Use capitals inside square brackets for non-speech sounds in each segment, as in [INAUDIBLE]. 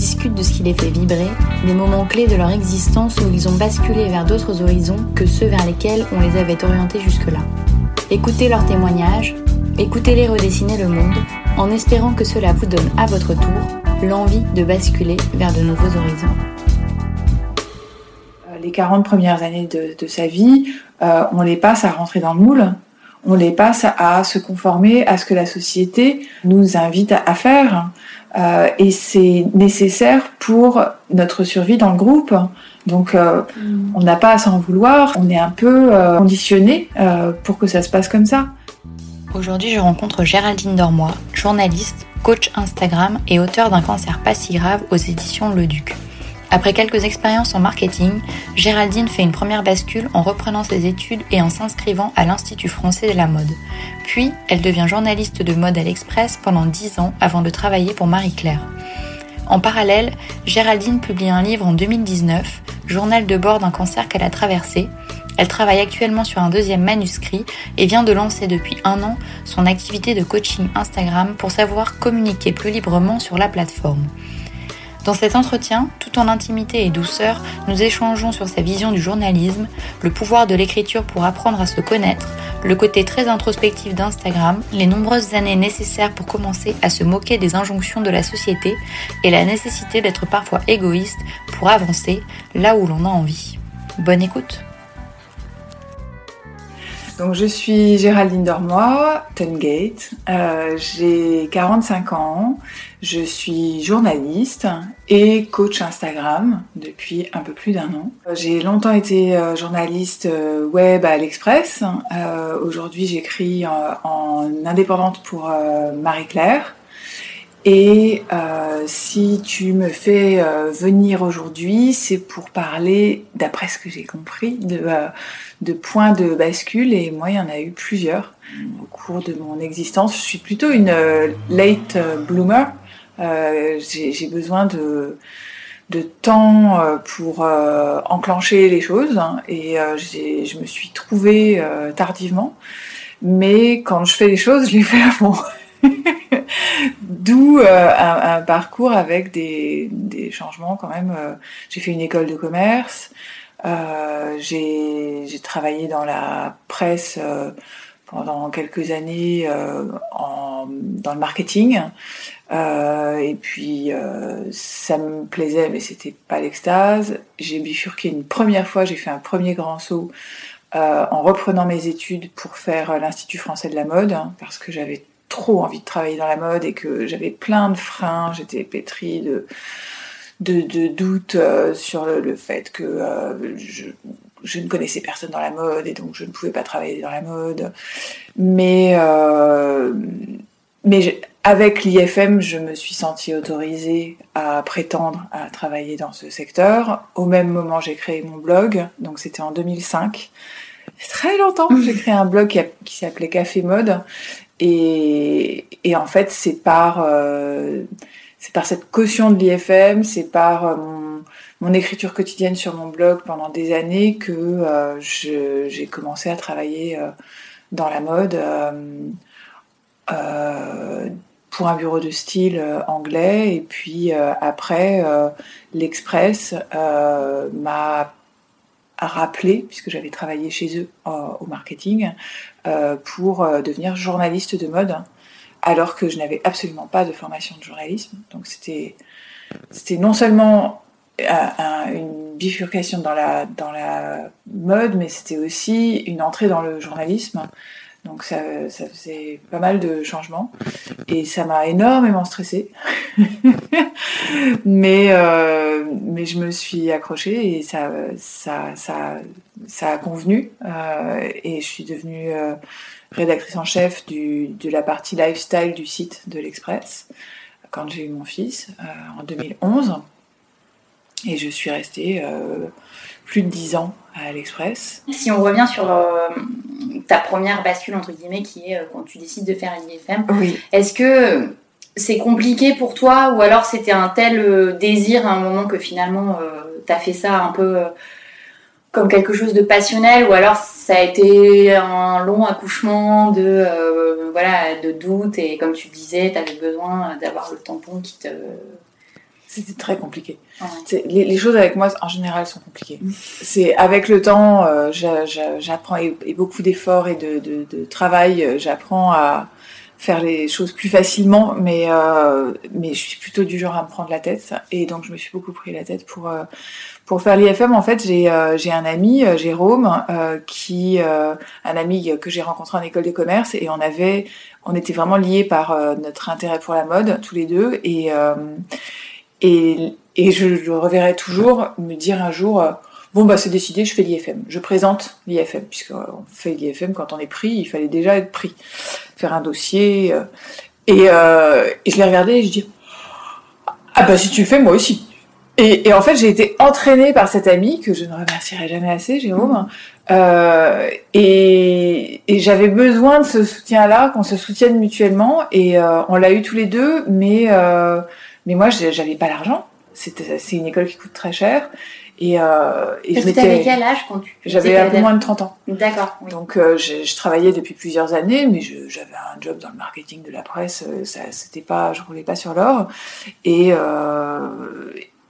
Discute de ce qui les fait vibrer, des moments clés de leur existence où ils ont basculé vers d'autres horizons que ceux vers lesquels on les avait orientés jusque-là. Écoutez leurs témoignages, écoutez-les redessiner le monde, en espérant que cela vous donne à votre tour l'envie de basculer vers de nouveaux horizons. Les 40 premières années de, sa vie, euh, on les passe à rentrer dans le moule, on les passe à se conformer à ce que la société nous invite à faire. Euh, et c'est nécessaire pour notre survie dans le groupe. Donc euh, mm. on n'a pas à s'en vouloir, on est un peu euh, conditionné euh, pour que ça se passe comme ça. Aujourd'hui, je rencontre Géraldine Dormois, journaliste, coach Instagram et auteur d'un cancer pas si grave aux éditions Le Duc. Après quelques expériences en marketing, Géraldine fait une première bascule en reprenant ses études et en s'inscrivant à l'Institut français de la mode. Puis, elle devient journaliste de mode à l'Express pendant 10 ans avant de travailler pour Marie-Claire. En parallèle, Géraldine publie un livre en 2019, Journal de bord d'un cancer qu'elle a traversé. Elle travaille actuellement sur un deuxième manuscrit et vient de lancer depuis un an son activité de coaching Instagram pour savoir communiquer plus librement sur la plateforme. Dans cet entretien, tout en intimité et douceur, nous échangeons sur sa vision du journalisme, le pouvoir de l'écriture pour apprendre à se connaître, le côté très introspectif d'Instagram, les nombreuses années nécessaires pour commencer à se moquer des injonctions de la société et la nécessité d'être parfois égoïste pour avancer là où l'on a envie. Bonne écoute donc je suis Géraldine Dormois, Tungate, euh, j'ai 45 ans, je suis journaliste et coach Instagram depuis un peu plus d'un an. J'ai longtemps été euh, journaliste euh, web à l'Express. Aujourd'hui, j'écris en, en, indépendante pour Marie-Claire. Et euh, si tu me fais euh, venir aujourd'hui, c'est pour parler, d'après ce que j'ai compris, de, euh, de points de bascule. Et moi, il y en a eu plusieurs au cours de mon existence. Je suis plutôt une late bloomer. j'ai besoin de, de temps pour enclencher les choses. Hein, et je me suis trouvée tardivement. Mais quand je fais les choses, je les fais à fond. [LAUGHS] [LAUGHS] D'où euh, un, parcours avec des, changements quand même. Euh, j'ai fait une école de commerce, euh, j'ai travaillé dans la presse pendant quelques années dans le marketing. et puis ça me plaisait, mais c'était pas l'extase. J'ai bifurqué une première fois, j'ai fait un premier grand saut en reprenant mes études pour faire l'Institut français de la mode, hein, parce que j'avais trop envie de travailler dans la mode et que j'avais plein de freins, j'étais pétrie de, de, doutes euh, sur le, fait que euh, je, je, ne connaissais personne dans la mode et donc je ne pouvais pas travailler dans la mode. Mais, euh, mais avec l'IFM, je me suis sentie autorisée à prétendre à travailler dans ce secteur. Au même moment, j'ai créé mon blog, donc c'était en 2005. Très longtemps, j'ai [LAUGHS] créé un blog qui, qui s'appelait Café Mode et, en fait, c'est par, euh, c'est par cette caution de l'IFM, c'est par euh, mon, écriture quotidienne sur mon blog pendant des années que euh, j'ai commencé à travailler dans la mode pour un bureau de style anglais. Et puis après, l'Express m'a rappelé, puisque j'avais travaillé chez eux au marketing, pour euh, devenir journaliste de mode, alors que je n'avais absolument pas de formation de journalisme. Donc c'était non seulement euh, une bifurcation dans la mode, mais c'était aussi une entrée dans le journalisme. Donc ça, faisait pas mal de changements et ça m'a énormément stressée. [LAUGHS] mais, euh, mais je me suis accrochée et ça, ça, ça, ça a convenu. Euh, et je suis devenue euh, rédactrice en chef du, de la partie lifestyle du site de l'Express quand j'ai eu mon fils en 2011. Et je suis restée plus de 10 ans à l'Express. Si on revient sur ta première bascule, entre guillemets, qui est quand tu décides de faire une IFM, oui. est-ce que c'est compliqué pour toi ou alors c'était un tel euh, désir à un moment que finalement euh, tu as fait ça un peu euh, comme quelque chose de passionnel ou alors ça a été un long accouchement de voilà de doute et comme tu disais tu avais besoin d'avoir le tampon qui te c'était très compliqué. Les, choses avec moi en général sont compliquées. Mm. C'est avec le temps, j'apprends et, beaucoup d'efforts et de, de travail, j'apprends à, faire les choses plus facilement, mais euh, mais je suis plutôt du genre à me prendre la tête et donc je me suis beaucoup pris la tête pour euh, pour faire l'IFM. En fait, j'ai euh, j'ai un ami Jérôme qui un ami que j'ai rencontré en école de commerce et on avait on était vraiment liés par notre intérêt pour la mode tous les deux et et et je le reverrai toujours me dire un jour Bon, bah, c'est décidé, je fais l'IFM. Je présente l'IFM, puisqu'on fait l'IFM quand on est pris, il fallait déjà être pris. Faire un dossier. Euh, et, euh, je l'ai regardé et je dis Ah, bah, si tu le fais, moi aussi. Et, et en fait, j'ai été entraînée par cet ami, que je ne remercierai jamais assez, Jérôme. Euh, et, et j'avais besoin de ce soutien-là, qu'on se soutienne mutuellement. Et euh, on l'a eu tous les deux, mais, euh, mais moi, j'avais pas l'argent. C'est une école qui coûte très cher. Et, euh, et Parce je avais quel âge quand tu J'avais un peu moins de 30 ans. D'accord. Donc euh, je, je, travaillais depuis plusieurs années, mais j'avais un job dans le marketing de la presse. Euh, ça, c'était pas, je roulais pas sur l'or. Et, euh,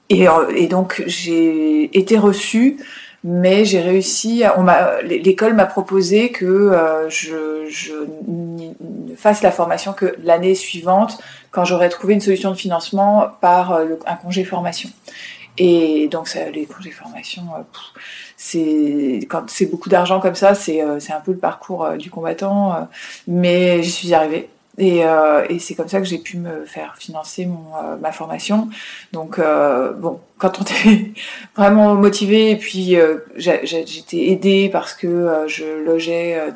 et, euh, et donc j'ai été reçue, mais j'ai réussi. on m'a, l'école m'a proposé que euh, je, je ne fasse la formation que l'année suivante, quand j'aurais trouvé une solution de financement par un congé formation. Et donc, ça, les congés formation, euh, c'est quand c'est beaucoup d'argent comme ça, c'est euh, c'est un peu le parcours euh, du combattant, mais j'y suis arrivée. Et, et c'est comme ça que j'ai pu me faire financer mon, ma formation. Donc, bon, quand on [LAUGHS] était vraiment motivé, et puis j'étais aidée parce que je logeais,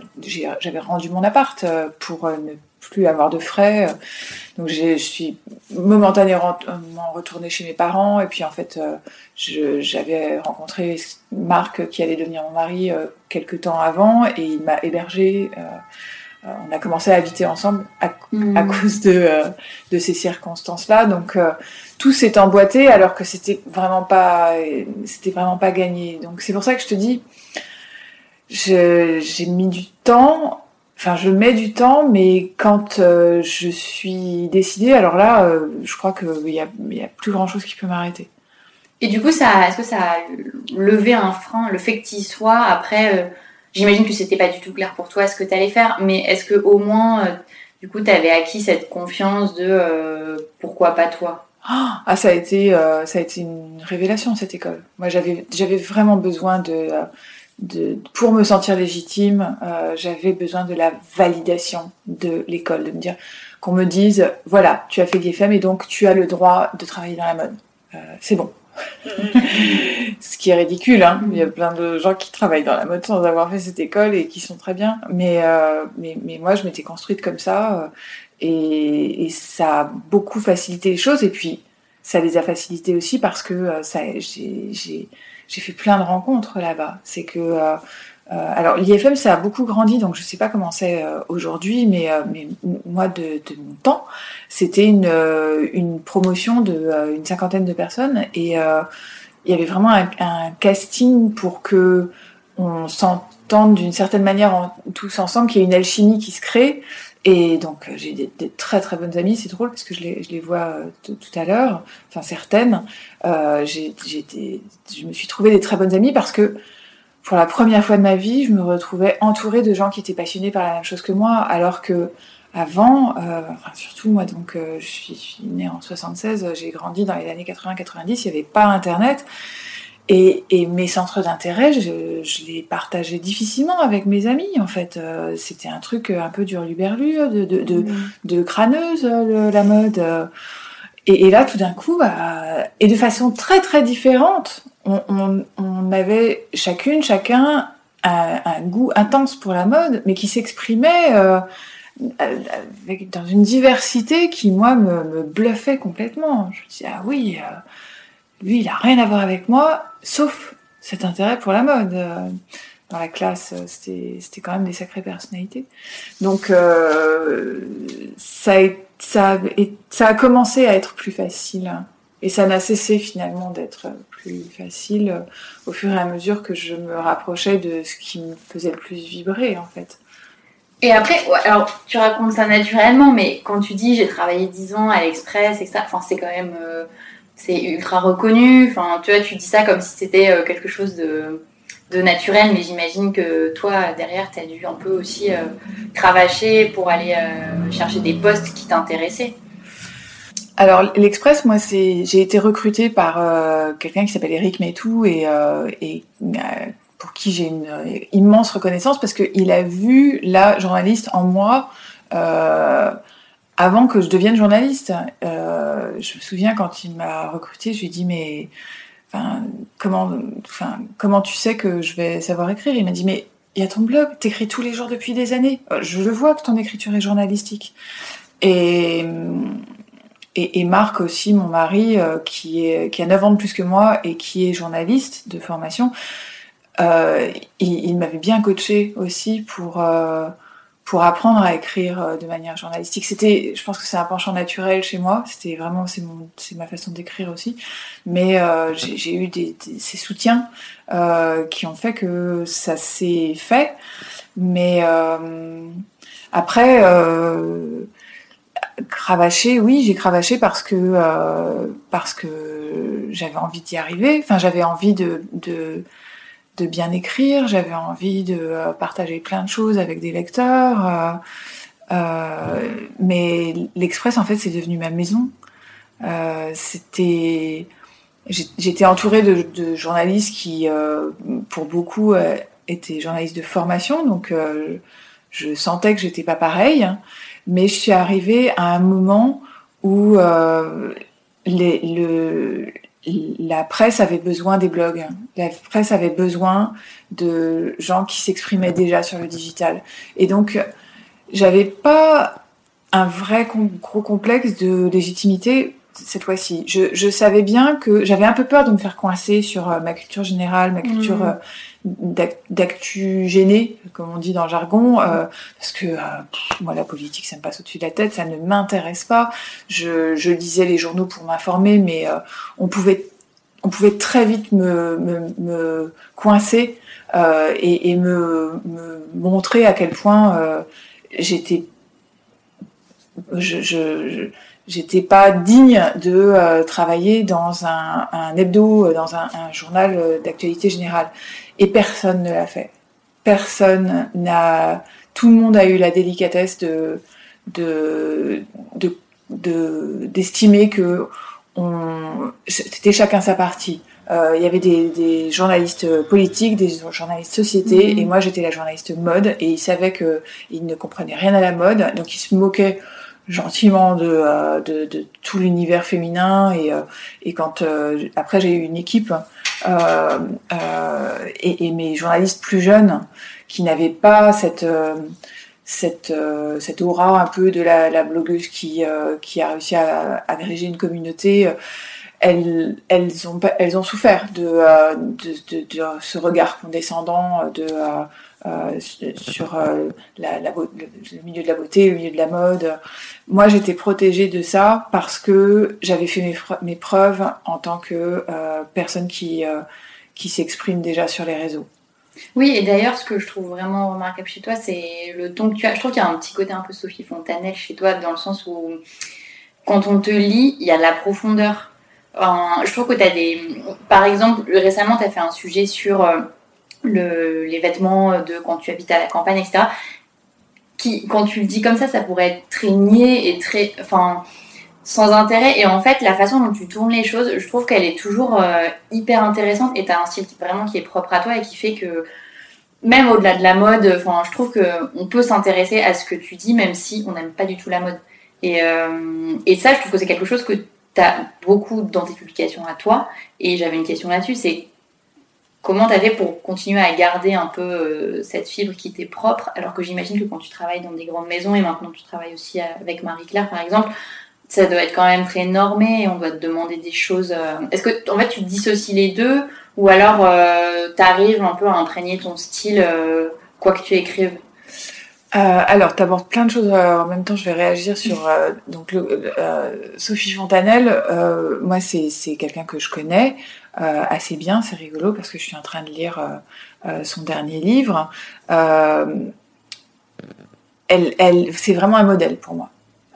j'avais rendu mon appart pour ne plus avoir de frais. Donc je suis momentanément retournée chez mes parents et puis en fait euh, j'avais rencontré Marc qui allait devenir mon mari euh, quelques temps avant et il m'a hébergée. Euh, on a commencé à habiter ensemble à, mmh. cause de, de ces circonstances-là. Donc tout s'est emboîté alors que c'était vraiment pas c'était vraiment pas gagné. Donc c'est pour ça que je te dis j'ai mis du temps Enfin, je mets du temps, mais quand euh, je suis décidée, alors là, euh, je crois qu'il n'y a, y a plus grand chose qui peut m'arrêter. Et du coup, ça, est-ce que ça a levé un frein, le fait que tu y sois Après, euh, j'imagine que c'était pas du tout clair pour toi ce que tu allais faire, mais est-ce que au moins, du coup, tu avais acquis cette confiance de pourquoi pas toi? Ah, ça a été, ça a été une révélation cette école. Moi, j'avais, j'avais vraiment besoin de de, pour me sentir légitime, euh, j'avais besoin de la validation de l'école, de me dire qu'on me dise, voilà, tu as fait l'IFM et donc tu as le droit de travailler dans la mode. Euh, c'est bon. [LAUGHS] Ce qui est ridicule, hein. il y a plein de gens qui travaillent dans la mode sans avoir fait cette école et qui sont très bien. Mais, euh, mais, mais, moi, je m'étais construite comme ça et, et, ça a beaucoup facilité les choses. Et puis, ça les a facilité aussi parce que ça, j'ai fait plein de rencontres là-bas. C'est que euh, euh, alors l'IFM ça a beaucoup grandi, donc je sais pas comment c'est euh, aujourd'hui, mais, mais moi de, de, mon temps, c'était une, une promotion de une cinquantaine de personnes et il y avait vraiment un, casting pour que on s'entende d'une certaine manière en, tous ensemble, qu'il y ait une alchimie qui se crée. Et donc j'ai des, très très bonnes amies, c'est drôle parce que je les, vois tout à l'heure, enfin certaines. Euh, j'ai, je me suis trouvé des très bonnes amies parce que pour la première fois de ma vie, je me retrouvais entourée de gens qui étaient passionnés par la même chose que moi, alors que avant, euh, enfin, surtout moi, donc euh, je, suis, je, suis, née en 76, j'ai grandi dans les années 80-90, il n'y avait pas Internet. Et, et mes centres d'intérêt, je, je, les partageais difficilement avec mes amis, en fait. Euh, c'était un truc un peu dur luberlu, de, de, de, mmh. de crâneuse, le, la mode. Et, et, là, tout d'un coup, bah, et de façon très très différente, on, on, on avait chacune, chacun un, un, goût intense pour la mode, mais qui s'exprimait euh, avec, dans une diversité qui, moi, me, me bluffait complètement. Je me disais, ah oui, euh, lui, il a rien à voir avec moi, sauf cet intérêt pour la mode. Euh, dans la classe, c'était quand même des sacrées personnalités. Donc, euh, ça a ça, et ça a commencé à être plus facile. Et ça n'a cessé finalement d'être plus facile euh, au fur et à mesure que je me rapprochais de ce qui me faisait le plus vibrer en fait. Et après, alors tu racontes ça naturellement, mais quand tu dis j'ai travaillé 10 ans à l'Express, etc., enfin, c'est quand même. Euh, ultra reconnu. Enfin, tu vois, tu dis ça comme si c'était euh, quelque chose de naturel, mais j'imagine que toi, derrière, tu as dû un peu aussi euh, cravacher pour aller euh, chercher des postes qui t'intéressaient. Alors, l'Express, moi, c'est, j'ai été recrutée par quelqu'un qui s'appelle Eric Métou et, et pour qui j'ai une immense reconnaissance parce qu'il a vu la journaliste en moi avant que je devienne journaliste. je me souviens quand il m'a recrutée, je lui ai dit, mais comment, comment tu sais que je vais savoir écrire? Il m'a dit, mais il y a ton blog, t'écris tous les jours depuis des années. Euh, je le vois que ton écriture est journalistique. Et, et, Marc aussi, mon mari, euh, qui, est, qui a 9 ans de plus que moi et qui est journaliste de formation, euh, il, il m'avait bien coaché aussi pour, euh, pour apprendre à écrire euh, de manière journalistique. C'était, je pense que c'est un penchant naturel chez moi. C'était vraiment, c'est mon, c'est ma façon d'écrire aussi. Mais euh, j'ai eu des, des, ces soutiens euh, qui ont fait que ça s'est fait. Mais euh, après, cravacher, oui, j'ai cravaché parce que euh, parce que j'avais envie d'y arriver. Enfin, j'avais envie de, de de bien écrire, j'avais envie de euh, partager plein de choses avec des lecteurs. Euh, euh, mais l'Express, en fait, c'est devenu ma maison. Euh, C'était, j'étais entourée de, journalistes qui, euh, pour beaucoup, euh, étaient journalistes de formation, donc je sentais que j'étais pas pareil. Mais je suis arrivée à un moment où les, le, la presse avait besoin des blogs. La presse avait besoin de gens qui s'exprimaient déjà sur le digital. Et donc, j'avais pas un vrai gros complexe de légitimité cette fois-ci. Je, je, savais bien que j'avais un peu peur de me faire coincer sur euh, ma culture générale, ma culture mmh. D'actu gênée, comme on dit dans le jargon, euh, parce que euh, moi la politique ça me passe au-dessus de la tête, ça ne m'intéresse pas. Je, lisais les journaux pour m'informer, mais euh, on pouvait très vite me, coincer et, me, montrer à quel point j'étais je, pas digne de travailler dans un, un, hebdo, dans un, journal d'actualité générale. Et personne ne l'a fait. Personne n'a. Tout le monde a eu la délicatesse de de de d'estimer que on c'était chacun sa partie. il y avait des, journalistes politiques, des journalistes société, Mhm. et moi j'étais la journaliste mode, et ils savaient que ils ne comprenaient rien à la mode, donc ils se moquaient gentiment de, euh, de, de tout l'univers féminin, et, euh, et quand euh, après j'ai eu une équipe euh, euh, et, et mes journalistes plus jeunes qui n'avaient pas cette euh, cette, euh, aura un peu de la, blogueuse qui, euh, a réussi à agréger une communauté, euh, elles, elles, ont, elles ont souffert euh, de, de, de ce regard condescendant de, euh, sur euh, le, milieu de la beauté, le milieu de la mode. Moi, j'étais protégée de ça parce que j'avais fait mes, preuves en tant que euh, personne qui, qui s'exprime déjà sur les réseaux. Oui, et d'ailleurs, ce que je trouve vraiment remarquable chez toi, c'est le ton que tu as. Je trouve qu'il y a un petit côté un peu Sophie Fontanelle chez toi, dans le sens où, quand on te lit, il y a de la profondeur. Je trouve que tu as des. Par exemple, récemment, tu as fait un sujet sur le, les vêtements de quand tu habites à la campagne, etc. Qui, quand tu le dis comme ça, ça pourrait être très niais et très. Enfin. Sans intérêt, et en fait, la façon dont tu tournes les choses, je trouve qu'elle est toujours euh, hyper intéressante et tu as un style qui, vraiment qui est propre à toi et qui fait que même au-delà de la mode, enfin, je trouve que on peut s'intéresser à ce que tu dis, même si on n'aime pas du tout la mode. Et, euh, et ça, je trouve que c'est quelque chose que tu as beaucoup dans tes publications à toi. Et j'avais une question là-dessus, c'est comment tu fait pour continuer à garder un peu euh, cette fibre qui t'est propre, alors que j'imagine que quand tu travailles dans des grandes maisons et maintenant tu travailles aussi avec Marie-Claire, par exemple, ça doit être quand même très normé et on doit te demander des choses. euh, Est-ce que en fait tu dissocies les deux ou alors tu arrives un peu à imprégner ton style euh, quoi que tu écrives? Euh, alors, tu abordes plein de choses euh, en même temps. Je vais réagir sur euh, donc euh, Sophie Fontanelle. euh, moi, c'est quelqu'un que je connais euh, assez bien. C'est rigolo parce que je suis en train de lire euh, euh, son dernier livre. Euh, elle, elle, c'est vraiment un modèle pour moi.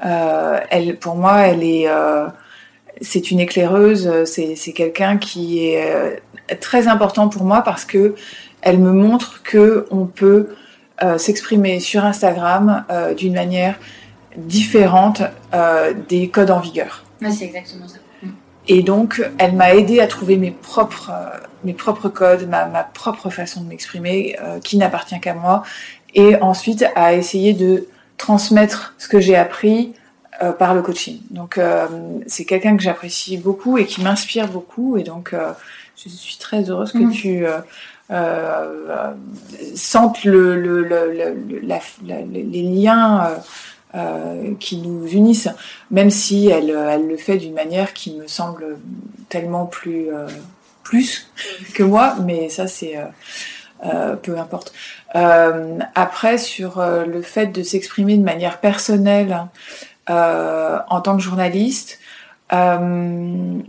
Euh, elle, pour moi, elle est, euh, c'est une éclaireuse. C'est quelqu'un qui est euh, très important pour moi parce que elle me montre que on peut euh, s'exprimer sur Instagram euh, d'une manière différente euh, des codes en vigueur. Ouais, c'est exactement ça. Et donc, elle m'a aidé à trouver mes propres, euh, mes propres codes, ma, ma propre façon de m'exprimer, euh, qui n'appartient qu'à moi, et ensuite à essayer de transmettre ce que j'ai appris euh, par le coaching. Donc, euh, c'est quelqu'un que j'apprécie beaucoup et qui m'inspire beaucoup, et donc euh, je suis très heureuse que Mhm. tu euh, euh, sentes le, le, le, le- la- la- les liens. Euh, euh, qui nous unissent, même si elle, elle le fait d'une manière qui me semble tellement plus euh, plus [LAUGHS] que moi, mais ça c'est euh, euh, peu importe. Euh, après sur euh, le fait de s'exprimer de manière personnelle euh, en tant que journaliste, euh,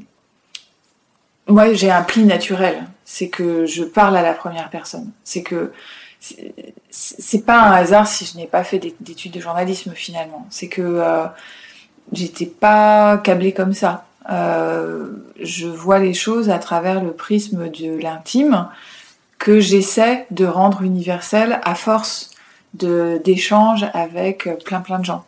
moi j'ai un pli naturel, c'est que je parle à la première personne, c'est que c'est- pas un hasard si je n'ai pas fait d'é- d'études de journalisme finalement. C'est que euh, j'étais pas câblée comme ça. Euh, je vois les choses à travers le prisme de l'intime que j'essaie de rendre universel à force d'échanges avec plein plein de gens.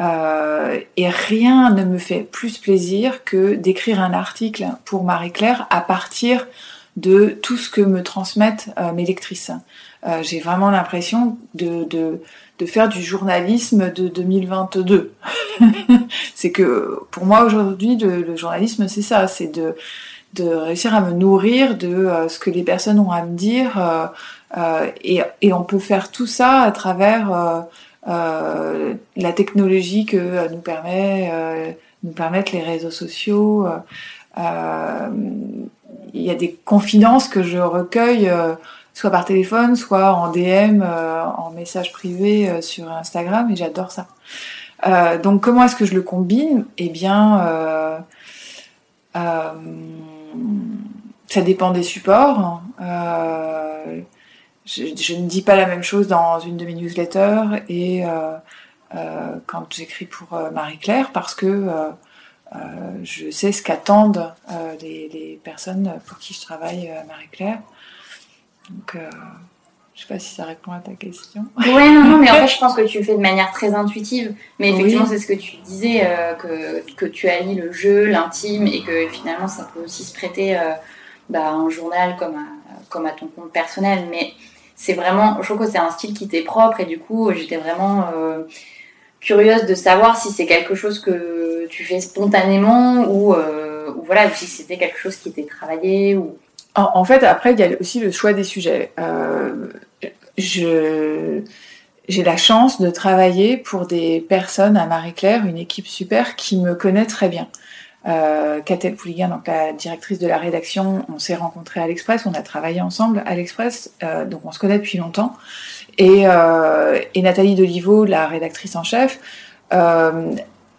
Euh, et rien ne me fait plus plaisir que d'écrire un article pour Marie-Claire à partir de tout ce que me transmettent mes lectrices. Euh, J'ai vraiment l'impression de, de, de faire du journalisme de 2022. [LAUGHS] c'est que pour moi aujourd'hui, le, journalisme, c'est ça, c'est de, de réussir à me nourrir de euh, ce que les personnes ont à me dire. euh, et, et on peut faire tout ça à travers la technologie que nous permet nous permettent les réseaux sociaux. il y a des confidences que je recueille soit par téléphone, soit en DM, euh, en message privé euh, sur Instagram, et j'adore ça. Euh, donc comment est-ce que je le combine? Eh bien, ça dépend des supports. Euh, je, ne dis pas la même chose dans une de mes newsletters et quand j'écris pour Marie-Claire parce que je sais ce qu'attendent les, les personnes pour qui je travaille à Marie-Claire. Donc, euh, je sais pas si ça répond à ta question. Ouais, non, non, mais en [LAUGHS] fait, je pense que tu le fais de manière très intuitive. Mais effectivement, Oui. c'est ce que tu disais, euh, que, que tu allies le jeu, l'intime, et que finalement, ça peut aussi se prêter euh, bah, un journal comme à, comme à ton compte personnel, mais c'est vraiment, je trouve que c'est un style qui t'est propre et du coup, j'étais vraiment euh, curieuse de savoir si c'est quelque chose que tu fais spontanément ou, euh, ou voilà, si c'était quelque chose qui était travaillé ou. En, fait, après, il y a aussi le choix des sujets. Euh, je j'ai la chance de travailler pour des personnes à Marie-Claire, une équipe super qui me connaît très bien. Euh, Pouligan, donc la directrice de la rédaction, on s'est rencontrés à l'Express, on a travaillé ensemble à l'Express, euh, donc on se connaît depuis longtemps. Et, euh, et Nathalie Deliveau, la rédactrice en chef, euh,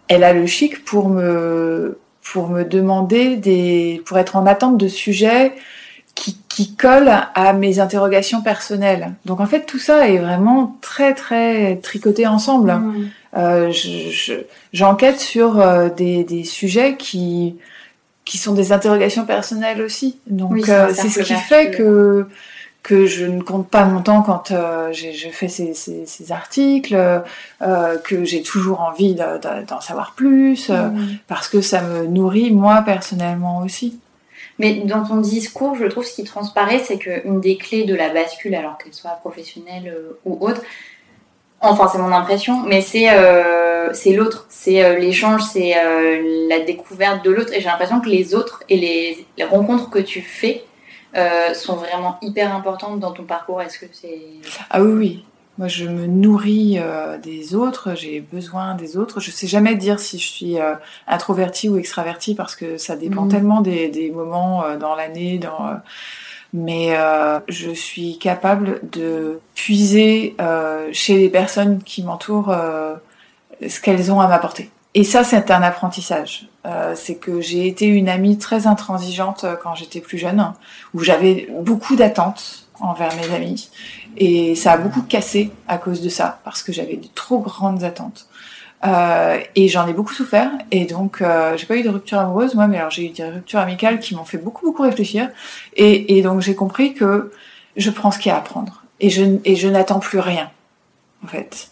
elle a le chic pour me pour me demander des pour être en attente de sujets qui, qui colle à mes interrogations personnelles. Donc en fait, tout ça est vraiment très très tricoté ensemble. Mmh. Euh, J'enquête je, sur euh, des, des, sujets qui qui sont des interrogations personnelles aussi. Donc euh, c'est ce qui fait que que je ne compte pas mon temps quand euh, je fais ces, ces, ces articles, euh, que j'ai toujours envie d'en savoir plus, mmh. parce que ça me nourrit moi personnellement aussi. Mais dans ton discours, je trouve ce qui transparaît, c'est qu'une des clés de la bascule, alors qu'elle soit professionnelle euh, ou autre, enfin c'est mon impression, mais c'est euh, l'autre, c'est euh, l'échange, c'est la découverte de l'autre. Et j'ai l'impression que les autres et les, rencontres que tu fais sont vraiment hyper importantes dans ton parcours. Est-ce que c'est... Ah oui, oui. Moi, je me nourris euh, des autres, j'ai besoin des autres. Je sais jamais dire si je suis euh, introvertie ou extravertie parce que ça dépend mmh. tellement des, des moments euh, dans l'année. Dans, euh, mais euh, je suis capable de puiser chez les personnes qui m'entourent ce qu'elles ont à m'apporter. Et ça, c'est un apprentissage. c'est que j'ai été une amie très intransigeante quand j'étais plus jeune, où j'avais beaucoup d'attentes envers mes amis. Et ça a beaucoup cassé à cause de ça, parce que j'avais de trop grandes attentes. Euh, et j'en ai beaucoup souffert. Et donc, euh, j'ai pas eu de rupture amoureuse, moi, mais alors j'ai eu des ruptures amicales qui m'ont fait beaucoup, beaucoup réfléchir. Et, donc, j'ai compris que je prends ce qu'il y a à prendre. Et je, n'attends plus rien, en fait.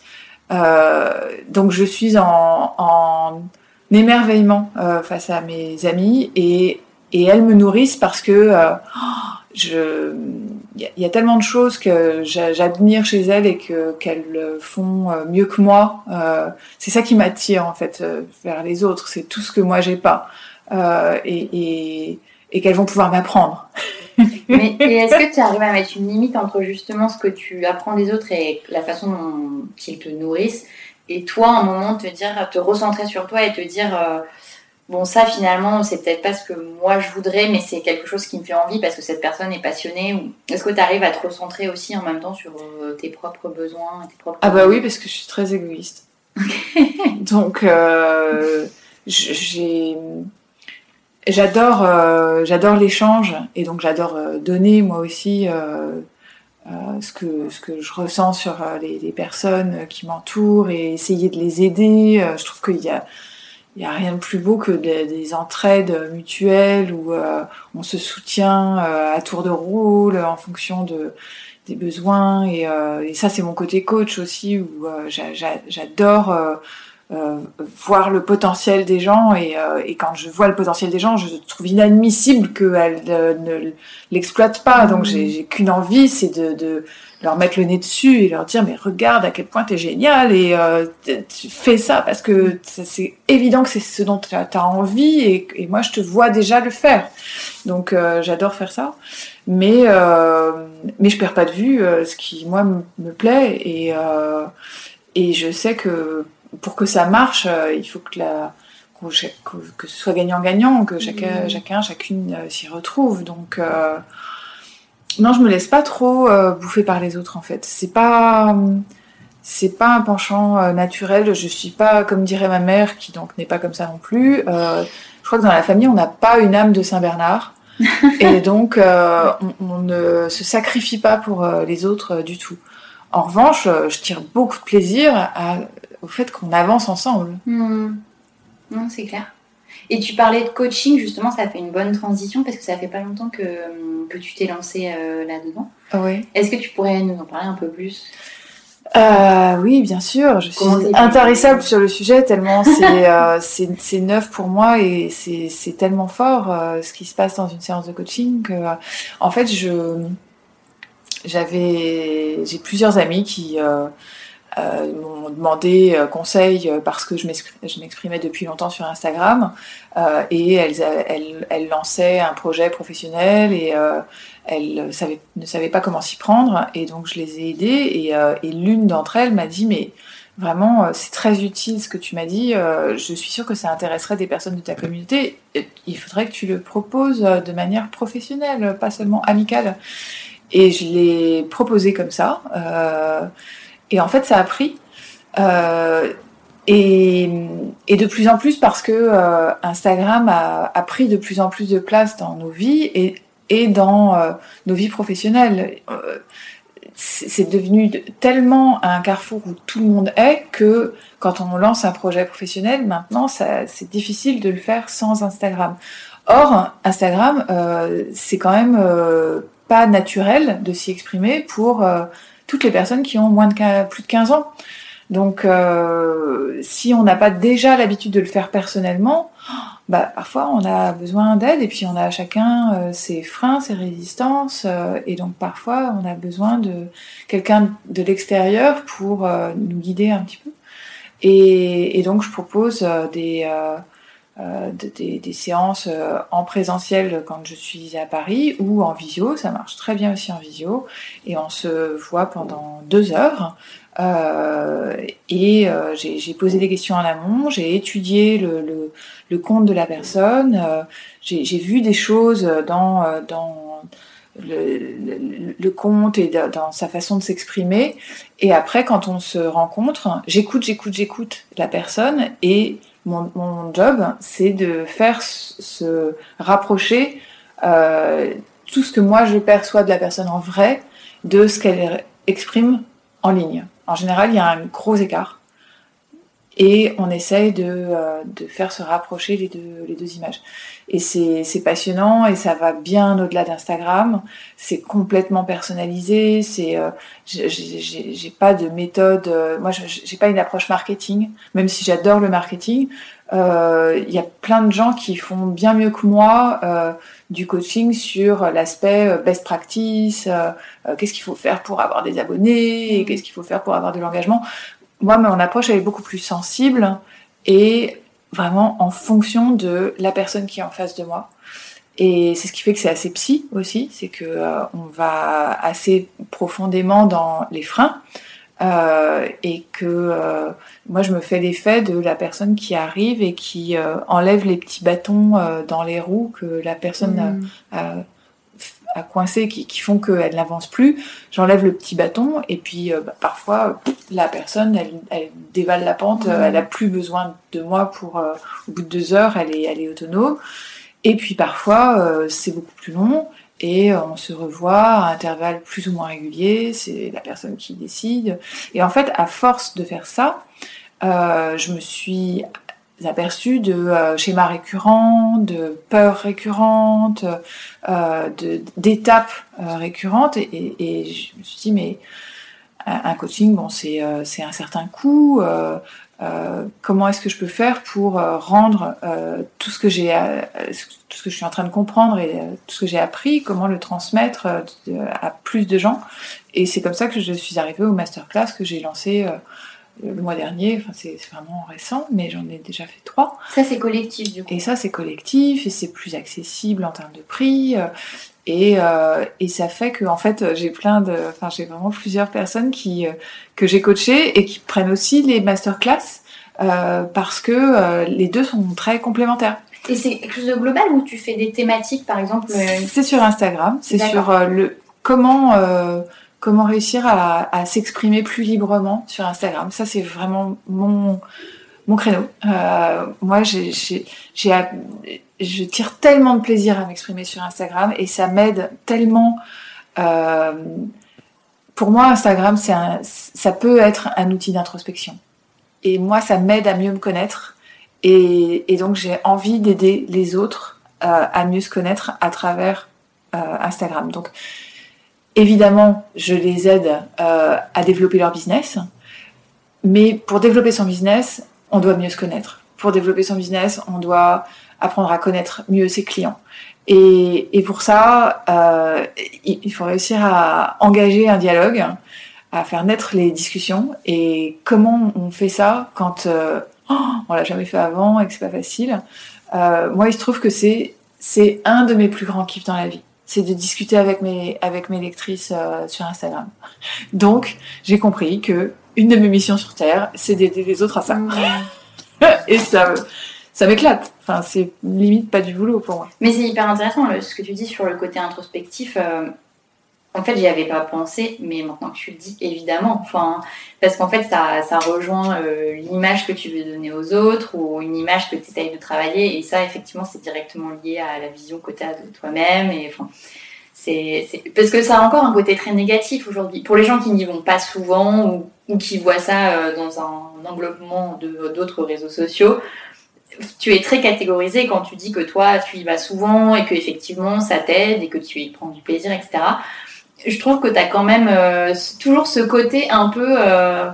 Euh, donc, je suis en, en émerveillement face à mes amis et, et elles me nourrissent parce que euh, je il y, a tellement de choses que j'admire chez elles et que qu'elles font euh, mieux que moi. Euh, c'est ça qui m'attire en fait euh, vers les autres. C'est tout ce que moi j'ai pas et, et, et qu'elles vont pouvoir m'apprendre. [LAUGHS] Mais est-ce que tu arrives à mettre une limite entre justement ce que tu apprends des autres et la façon dont ils te nourrissent et toi, un moment, te dire, te recentrer sur toi et te dire bon ça finalement c'est peut-être pas ce que moi je voudrais mais c'est quelque chose qui me fait envie parce que cette personne est passionnée ou est-ce que tu arrives à te recentrer aussi en même temps sur euh, tes propres besoins tes propres ah bah oui parce que je suis très égoïste. [LAUGHS] Donc euh, j'ai j'adore euh, j'adore l'échange et donc j'adore euh, donner moi aussi ce que ce que je ressens sur les, les personnes qui m'entourent et essayer de les aider. Je trouve qu'il y a il n'y a rien de plus beau que des, des entraides mutuelles où euh, on se soutient euh, à tour de rôle en fonction de, des besoins. Et, euh, et ça, c'est mon côté coach aussi, où j'adore voir le potentiel des gens. Et, et, quand je vois le potentiel des gens, je trouve inadmissible qu'elles ne l'exploitent pas. Donc, j'ai qu'une envie, c'est de, de leur mettre le nez dessus et leur dire mais regarde à quel point t'es génial et euh, tu fais ça parce que c'est évident que c'est ce dont tu as, envie et, et, moi je te vois déjà le faire. Donc euh, j'adore faire ça. Mais euh, mais je perds pas de vue euh, ce qui moi me plaît et et je sais que pour que ça marche il faut que la que, que ce soit gagnant-gagnant que chacun mmh. chacun chacune s'y retrouve. Donc non, je me laisse pas trop euh, bouffer par les autres en fait. C'est pas c'est pas un penchant euh, naturel. Je suis pas comme dirait ma mère qui donc n'est pas comme ça non plus. Euh, je crois que dans la famille on n'a pas une âme de Saint Bernard [LAUGHS] et donc euh, on, on, ne se sacrifie pas pour euh, les autres du tout. En revanche, je tire beaucoup de plaisir à, au fait qu'on avance ensemble. Mmh. Non, c'est clair. Et tu parlais de coaching, justement, ça fait une bonne transition parce que ça fait pas longtemps que, que tu t'es lancé euh, là-dedans. Oui. Est-ce que tu pourrais nous en parler un peu plus? Euh, oui, bien sûr. Je suis intarissable sur le sujet tellement [LAUGHS] c'est c'est neuf pour moi et c'est tellement fort ce qui se passe dans une séance de coaching que en fait je j'avais j'ai plusieurs amis qui euh, m'ont demandé euh, conseil euh, parce que je m'exprimais depuis longtemps sur Instagram et elles, lançaient un projet professionnel et elles ne savaient pas comment s'y prendre et donc je les ai aidées et, l'une d'entre elles m'a dit mais vraiment c'est très utile ce que tu m'as dit, je suis sûre que ça intéresserait des personnes de ta communauté, il faudrait que tu le proposes de manière professionnelle, pas seulement amicale. Et je l'ai proposé comme ça. Et en fait, ça a pris. Euh, et, et, de plus en plus parce que euh, Instagram a, a, pris de plus en plus de place dans nos vies et, et dans euh, nos vies professionnelles. Euh, c'est devenu tellement un carrefour où tout le monde est que quand on lance un projet professionnel, maintenant, c'est difficile de le faire sans Instagram. Or, Instagram, c'est quand même pas naturel de s'y exprimer pour toutes les personnes qui ont moins de plus de 15 ans. Donc, euh, si on n'a pas déjà l'habitude de le faire personnellement, bah, parfois on a besoin d'aide et puis on a chacun euh, ses freins, ses résistances euh, et donc parfois on a besoin de quelqu'un de l'extérieur pour nous guider un petit peu. Et, et donc je propose des euh, des, des, séances euh, en présentiel quand je suis à Paris ou en visio, ça marche très bien aussi en visio, et on se voit pendant deux heures. Euh, et euh, j'ai posé des questions en amont, j'ai étudié le, le, le, compte de la personne, euh, j'ai vu des choses dans, dans le, le, le, compte et dans sa façon de s'exprimer. Et après, quand on se rencontre, j'écoute, j'écoute, j'écoute la personne et mon, job, c'est de faire se rapprocher euh, tout ce que moi je perçois de la personne en vrai de ce qu'elle exprime en ligne. En général, il y a un gros écart et on essaye de, euh, de faire se rapprocher les deux, les deux images. Et c'est passionnant et ça va bien au-delà d'Instagram. C'est complètement personnalisé. C'est, euh, j'ai pas de méthode. Euh, moi, j'ai pas une approche marketing, même si j'adore le marketing. Euh, il y a plein de gens qui font bien mieux que moi euh, du coaching sur l'aspect best practice, qu'est-ce qu'il faut faire pour avoir des abonnés, et qu'est-ce qu'il faut faire pour avoir de l'engagement moi, mon approche, elle est beaucoup plus sensible et vraiment en fonction de la personne qui est en face de moi. Et c'est ce qui fait que c'est assez psy aussi, c'est que euh, on va assez profondément dans les freins euh, et que euh, moi je me fais l'effet de la personne qui arrive et qui enlève les petits bâtons dans les roues que la personne a à coincer qui, font qu'elle n'avance plus, j'enlève le petit bâton et puis euh, bah, parfois la personne elle, dévale la pente, mmh. elle a plus besoin de moi pour euh, au bout de deux heures elle est, elle est autonome et puis parfois euh, c'est beaucoup plus long et on se revoit à intervalles plus ou moins réguliers, c'est la personne qui décide et en fait à force de faire ça je me suis aperçus de euh, schémas récurrents, de peurs récurrentes, euh, d'étapes euh, récurrentes. Et, je me suis dit, mais un coaching, bon, c'est euh, un certain coût. Euh, comment est-ce que je peux faire pour rendre tout ce que j'ai, tout ce que je suis en train de comprendre et tout ce que j'ai appris, comment le transmettre à plus de gens. Et c'est comme ça que je suis arrivée au masterclass que j'ai lancé le mois dernier, enfin c'est vraiment récent, mais j'en ai déjà fait trois. Ça c'est collectif du coup. Et ça c'est collectif et c'est plus accessible en termes de prix. Euh, et, euh, et ça fait que en fait j'ai plein de, enfin j'ai vraiment plusieurs personnes qui euh, que j'ai coachées et qui prennent aussi les masterclass euh, parce que les deux sont très complémentaires. Et c'est quelque chose de global ou tu fais des thématiques par exemple C'est sur Instagram, c'est sur le comment comment réussir à, s'exprimer plus librement sur Instagram. Ça, c'est vraiment mon, créneau. Euh, moi, j'ai, j'ai, je tire tellement de plaisir à m'exprimer sur Instagram et ça m'aide tellement. Euh, pour moi, Instagram, ça peut être un outil d'introspection. Et moi, ça m'aide à mieux me connaître. Et, donc, j'ai envie d'aider les autres euh, à mieux se connaître à travers Instagram. Donc, évidemment, je les aide à développer leur business. Mais pour développer son business, on doit mieux se connaître. Pour développer son business, on doit apprendre à connaître mieux ses clients. Et, et pour ça, euh, il faut réussir à engager un dialogue, à faire naître les discussions. Et comment on fait ça quand euh, oh, on l'a jamais fait avant et que c'est pas facile? Euh, Moi, il se trouve que c'est c'est un de mes plus grands kiffs dans la vie. C'est de discuter avec mes avec mes lectrices euh, sur Instagram. Donc, j'ai compris que une de mes missions sur Terre, c'est d'aider les autres à ça. Mmh. [LAUGHS] et ça ça m'éclate. Enfin, c'est limite pas du boulot pour moi. Mais c'est hyper intéressant ce que tu dis sur le côté introspectif. Euh, en fait, j'y avais pas pensé, mais maintenant que tu le dis, évidemment. Enfin, parce qu'en fait, ça, ça rejoint euh, l'image que tu veux donner aux autres ou une image que tu essayes de travailler. Et ça, effectivement, c'est directement lié à la vision que tu as de toi-même. Et enfin, c'est parce que ça a encore un côté très négatif aujourd'hui. Pour les gens qui n'y vont pas souvent ou, qui voient ça euh, dans un englobement d'autres réseaux sociaux, tu es très catégorisé quand tu dis que toi, tu y vas souvent et que effectivement ça t'aide et que tu y prends du plaisir, etc. Je trouve que tu as quand même euh, toujours ce côté un peu. Euh,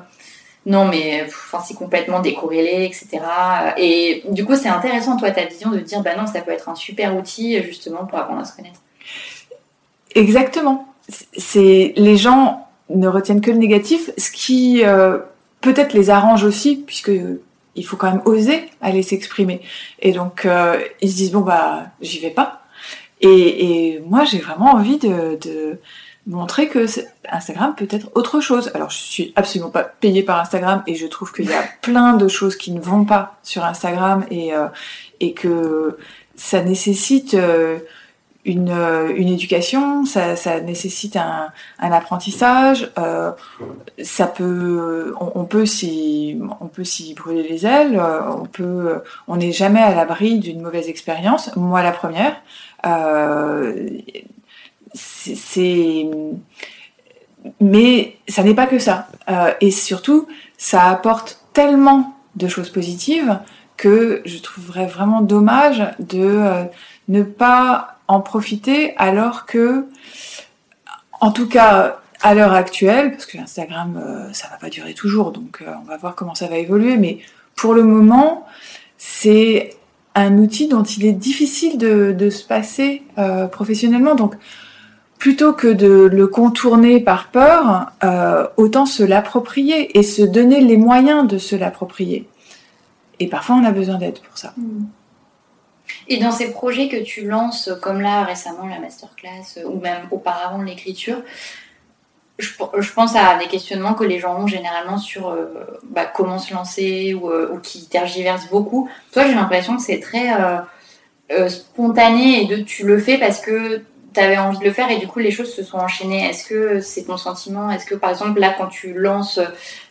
non, mais c'est complètement décorrélé, etc. Et du coup, c'est intéressant, toi, ta vision de dire, bah non, ça peut être un super outil justement pour apprendre à se connaître. Exactement. C'est les gens ne retiennent que le négatif, ce qui euh, peut-être les arrange aussi, puisque il faut quand même oser aller s'exprimer. Et donc, ils se disent, bon, bah, j'y vais pas. Et, moi, j'ai vraiment envie de montrer que Instagram peut être autre chose. Alors, je suis absolument pas payée par Instagram et je trouve qu'il y a [LAUGHS] plein de choses qui ne vont pas sur Instagram et, euh, et que ça nécessite euh, une, euh, une éducation, ça, ça nécessite un, un apprentissage, euh, ça peut, on, peut s'y, on peut s'y brûler les ailes, euh, on peut, on n'est jamais à l'abri d'une mauvaise expérience. Moi, la première, euh, c'est, mais ça n'est pas que ça. Euh, et surtout, ça apporte tellement de choses positives que je trouverais vraiment dommage de ne pas en profiter alors que, en tout cas, à l'heure actuelle, parce que Instagram, euh, ça va pas durer toujours, donc euh, on va voir comment ça va évoluer, mais pour le moment, c'est un outil dont il est difficile de, se passer euh, professionnellement. Donc, plutôt que de le contourner par peur, autant se l'approprier et se donner les moyens de se l'approprier. Et parfois, on a besoin d'aide pour ça. Mmh. Et dans ces projets que tu lances, comme là récemment la masterclass ou même auparavant l'écriture, je, pense à des questionnements que les gens ont généralement sur euh, bah, comment se lancer euh, ou, qui tergiversent beaucoup. Toi, j'ai l'impression que c'est très euh, spontané et de tu le fais parce que tu avais envie de le faire et du coup les choses se sont enchaînées. Est-ce que c'est ton sentiment? Est-ce que par exemple là quand tu lances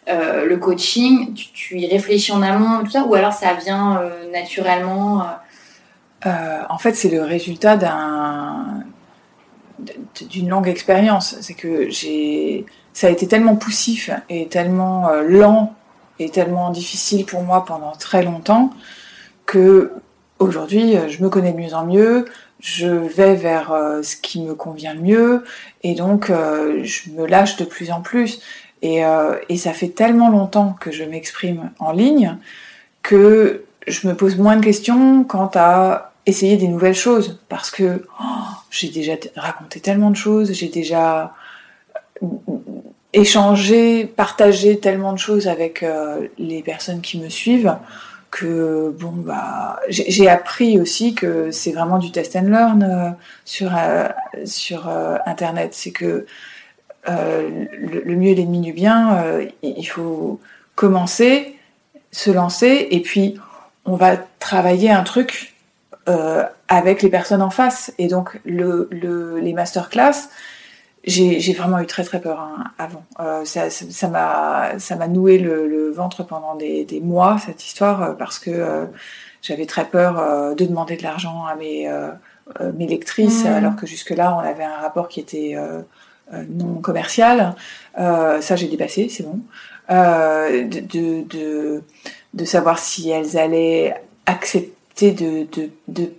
le coaching, tu, y réfléchis en amont tout ça ou alors ça vient naturellement euh, en fait, c'est le résultat d'une longue expérience. C'est que j'ai, ça a été tellement poussif et tellement euh, lent et tellement difficile pour moi pendant très longtemps que aujourd'hui, euh, je me connais de mieux en mieux. Je vais vers ce qui me convient le mieux et donc je me lâche de plus en plus. Et, et ça fait tellement longtemps que je m'exprime en ligne que je me pose moins de questions quant à essayer des nouvelles choses parce que oh, j'ai déjà raconté tellement de choses, j'ai déjà euh, échangé, partagé tellement de choses avec euh, les personnes qui me suivent que bon bah j'ai appris aussi que c'est vraiment du test and learn euh, sur sur internet, c'est que le, mieux est l'ennemi du bien, il faut commencer, se lancer et puis on va travailler un truc euh, avec les personnes en face. Et donc, le, le, les masterclass, j'ai vraiment eu très très peur hein, avant. Euh, ça m'a ça m'a noué le, le, ventre pendant des, des, mois cette histoire euh, parce que euh, j'avais très peur de demander de l'argent à mes mes lectrices mmh. alors que jusque là on avait un rapport qui était non commercial. ça j'ai dépassé, c'est bon. de, de, de de savoir si elles allaient accepter de, de, de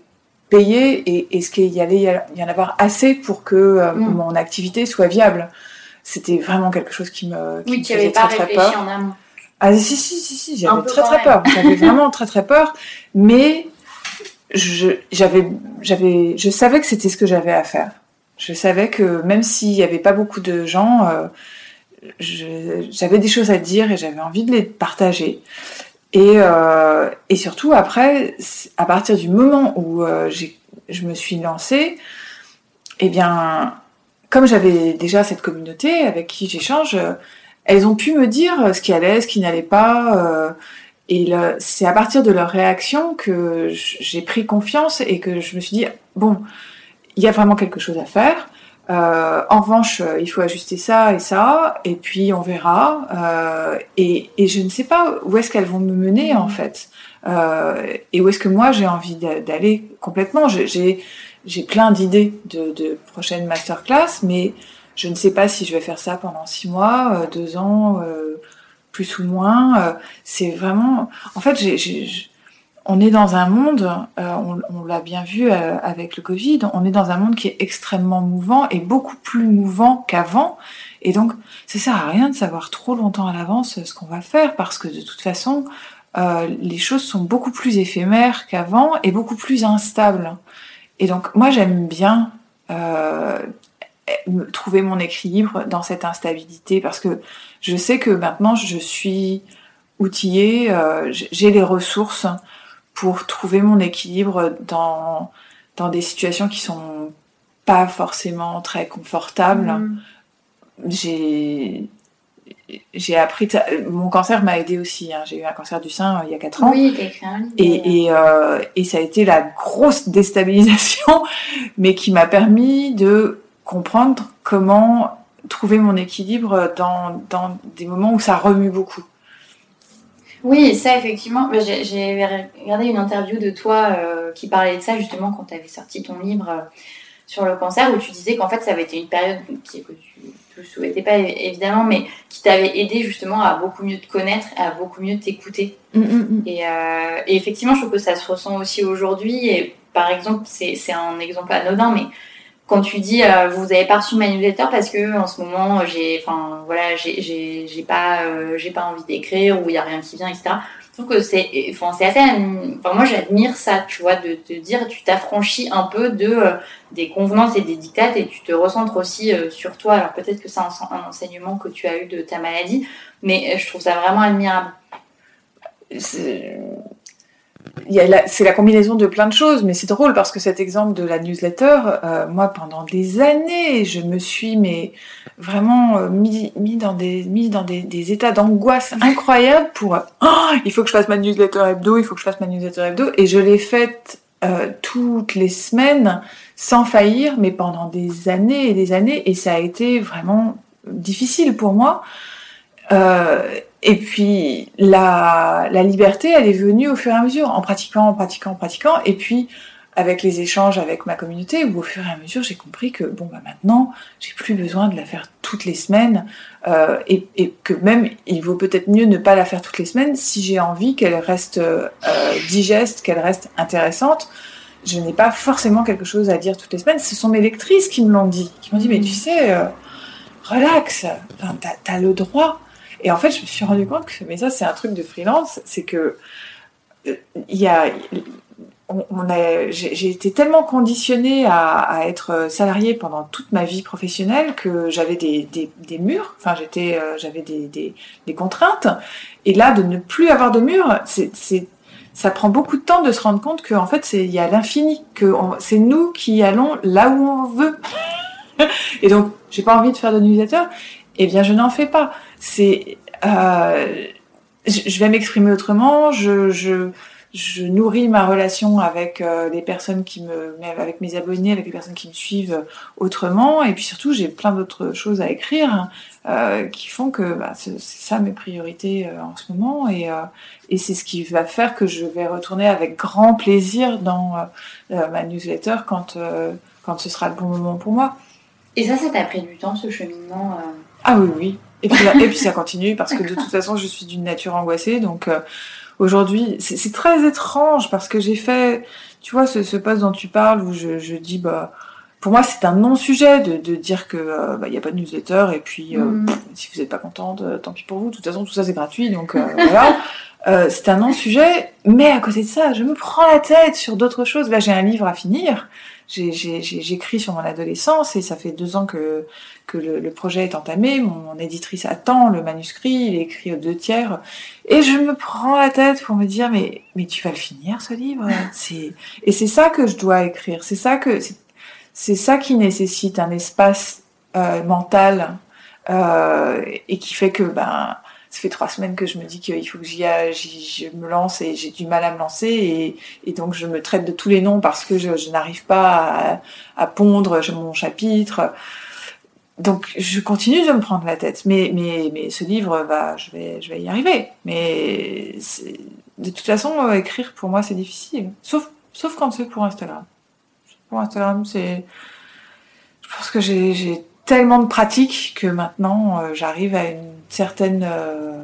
payer et est-ce qu'il y allait y en avoir assez pour que mm. mon activité soit viable C'était vraiment quelque chose qui me, qui oui, me tu faisait très, pas très peur. en amont. Ah si si si si, j'avais très très peur. [LAUGHS] J'avais vraiment très très peur, mais je j'avais j'avais je savais que c'était ce que j'avais à faire. Je savais que même s'il n'y avait pas beaucoup de gens, euh, j'avais des choses à dire et j'avais envie de les partager. Et, euh, et surtout après, à partir du moment où euh, je me suis lancée, eh bien, comme j'avais déjà cette communauté avec qui j'échange, elles ont pu me dire ce qui allait, ce qui n'allait pas. Euh, et c'est à partir de leur réaction que j'ai pris confiance et que je me suis dit, bon, il y a vraiment quelque chose à faire. Euh, en revanche, euh, il faut ajuster ça et ça, et puis on verra. Euh, et, et, je ne sais pas où est-ce qu'elles vont me mener en fait, euh, et où est-ce que moi j'ai envie d'aller complètement. J'ai plein d'idées de, de prochaines masterclass, mais je ne sais pas si je vais faire ça pendant six mois, euh, deux ans, euh, plus ou moins. C'est vraiment. En fait, on est dans un monde, on, l'a bien vu avec le Covid, on est dans un monde qui est extrêmement mouvant et beaucoup plus mouvant qu'avant. Et donc, ça sert à rien de savoir trop longtemps à l'avance ce qu'on va faire parce que de toute façon, les choses sont beaucoup plus éphémères qu'avant et beaucoup plus instables. Et donc, moi, j'aime bien trouver mon équilibre dans cette instabilité parce que je sais que maintenant je suis outillée, euh, j'ai les ressources pour trouver mon équilibre dans, dans des situations qui sont pas forcément très confortables. Mm. J'ai j'ai appris mon cancer m'a aidé aussi hein. j'ai eu un cancer du sein euh, il y a 4 ans oui, écrit un livre, et, et, euh, et ça a été la grosse déstabilisation [LAUGHS] mais qui m'a permis de comprendre comment trouver mon équilibre dans, dans des moments où ça remue beaucoup. Oui, ça effectivement, bah, j'ai regardé une interview de toi euh, qui parlait de ça justement quand tu avais sorti ton livre euh, sur le cancer où tu disais qu'en fait ça avait été une période qui, que tu ne souhaitais pas évidemment, mais qui t'avait aidé justement à beaucoup mieux te connaître, à beaucoup mieux t'écouter. Mm, mm, mm. et, euh, et, effectivement, je trouve que ça se ressent aussi aujourd'hui. Et par exemple, c'est un exemple anodin, mais quand tu dis euh, vous avez pas reçu ma newsletter parce que en ce moment j'ai enfin voilà j'ai pas euh, j'ai pas envie d'écrire ou il y a rien qui vient etc je trouve que c'est enfin c'est assez enfin moi j'admire ça tu vois de te dire tu t'affranchis un peu de euh, des convenances et des dictates et tu te recentres aussi sur toi. Alors peut-être que c'est un, un, enseignement que tu as eu de ta maladie mais je trouve ça vraiment admirable c'est la combinaison de plein de choses, mais c'est drôle parce que cet exemple de la newsletter, euh, moi pendant des années, je me suis mais vraiment euh, mis, dans des mis dans des, des états d'angoisse incroyables pour oh, il faut que je fasse ma newsletter hebdo, il faut que je fasse ma newsletter hebdo, et je l'ai faite euh, toutes les semaines sans faillir, mais pendant des années et des années, et ça a été vraiment difficile pour moi. Euh, et puis la, la, liberté, elle est venue au fur et à mesure, en pratiquant, en pratiquant, en pratiquant. Et puis avec les échanges avec ma communauté, où au fur et à mesure j'ai compris que bon bah maintenant j'ai plus besoin de la faire toutes les semaines euh, et, et, que même il vaut peut-être mieux ne pas la faire toutes les semaines si j'ai envie qu'elle reste euh, digeste, qu'elle reste intéressante. Je n'ai pas forcément quelque chose à dire toutes les semaines. Ce sont mes lectrices qui me l'ont dit, qui m'ont dit mais tu sais, euh, relax, enfin, t'as as le droit. Et en fait, je me suis rendu compte que, mais ça, c'est un truc de freelance, c'est que euh, il on, j'ai été tellement conditionnée à, être salariée pendant toute ma vie professionnelle que j'avais des, des, murs, enfin j'étais, euh, j'avais des, des, contraintes. Et là, de ne plus avoir de murs, c'est, ça prend beaucoup de temps de se rendre compte qu'en fait, il y a l'infini, que c'est nous qui allons là où on veut. [LAUGHS] Et donc, j'ai pas envie de faire de newsletter. Eh bien, je n'en fais pas. C'est euh, je vais m'exprimer autrement, je, je, je, nourris ma relation avec euh, les personnes qui me, avec mes abonnés, avec les personnes qui me suivent autrement, et puis surtout j'ai plein d'autres choses à écrire euh, qui font que bah, c'est ça mes priorités euh, en ce moment, et, euh, et c'est ce qui va faire que je vais retourner avec grand plaisir dans ma newsletter quand quand ce sera le bon moment pour moi. Et ça, ça t'a pris du temps ce cheminement Ah oui, oui. Et puis, et puis ça continue parce que de toute façon, je suis d'une nature angoissée. Donc euh, aujourd'hui, c'est très étrange parce que j'ai fait, tu vois, ce, ce poste dont tu parles où je, je dis, bah, pour moi, c'est un non-sujet de, de, dire que euh, bah, il n'y a pas de newsletter et puis euh, mm. si vous n'êtes pas contente, tant pis pour vous. De toute façon, tout ça c'est gratuit, donc voilà. c'est un non-sujet, mais à côté de ça, je me prends la tête sur d'autres choses. Là, j'ai un livre à finir. J'écris sur mon adolescence et ça fait deux ans que, que le, projet est entamé. Mon éditrice attend le manuscrit, il est écrit aux deux tiers. Et je me prends la tête pour me dire, mais, mais tu vas le finir ce livre? Et c'est ça que je dois écrire. C'est ça que c'est ça qui nécessite un espace euh, mental euh, et qui fait que ben ça fait trois semaines que je me dis qu'il faut que j'y je me lance et j'ai du mal à me lancer et, donc je me traite de tous les noms parce que je, n'arrive pas à, à, pondre mon chapitre. Donc je continue de me prendre la tête, mais mais mais ce livre, bah je vais je vais y arriver. Mais de toute façon, écrire pour moi c'est difficile, sauf sauf quand c'est pour Instagram pour Instagram. C'est, je pense que j'ai tellement de pratique que maintenant euh, j'arrive à une certaine, euh,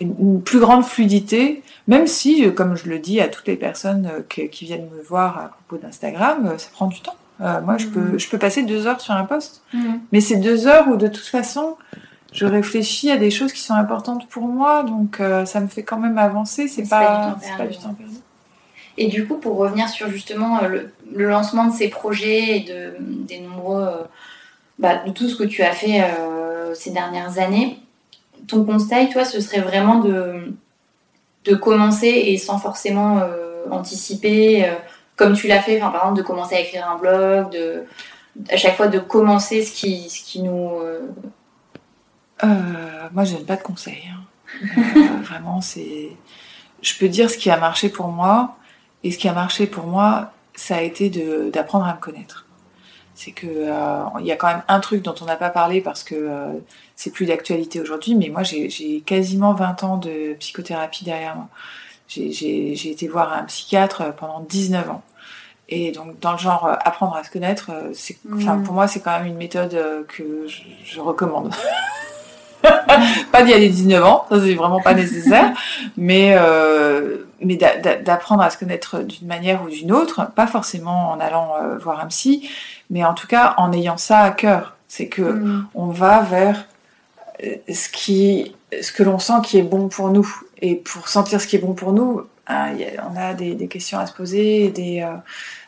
une, plus grande fluidité, même si, euh, comme je le dis à toutes les personnes qui viennent me voir à propos d'Instagram, ça prend du temps. moi, je peux, mmh. je peux passer deux heures sur un post, mmh. mais c'est deux heures où de toute façon, je réfléchis à des choses qui sont importantes pour moi, donc ça me fait quand même avancer. C'est pas, pas, pas, du temps perdu. Et du coup, pour revenir sur justement euh, le, lancement de ces projets et de, des nombreux, euh, bah, de tout ce que tu as fait euh, ces dernières années, ton conseil, toi, ce serait vraiment de, de commencer et sans forcément anticiper, comme tu l'as fait, par exemple, de commencer à écrire un blog, de, à chaque fois de commencer ce qui, ce qui nous. moi, je n'aime pas de conseils. Hein. [LAUGHS] vraiment, c'est. Je peux dire ce qui a marché pour moi. Et ce qui a marché pour moi, ça a été d'apprendre à me connaître. C'est que euh, il y a quand même un truc dont on n'a pas parlé parce que euh, c'est plus d'actualité aujourd'hui, mais moi j'ai quasiment 20 ans de psychothérapie derrière moi. J'ai été voir un psychiatre pendant 19 ans. Et donc dans le genre euh, apprendre à se connaître, c'est, mmh. pour moi c'est quand même une méthode que je, je recommande. [LAUGHS] pas d'y aller 19 ans, ça c'est vraiment pas nécessaire, mais, mais d'apprendre à se connaître d'une manière ou d'une autre, pas forcément en allant euh, voir un psy, mais en tout cas en ayant ça à cœur. C'est que mm. on va vers euh, ce, qui, ce que l'on sent qui est bon pour nous. Et pour sentir ce qui est bon pour nous, hein, on a des, des, questions à se poser, des, euh,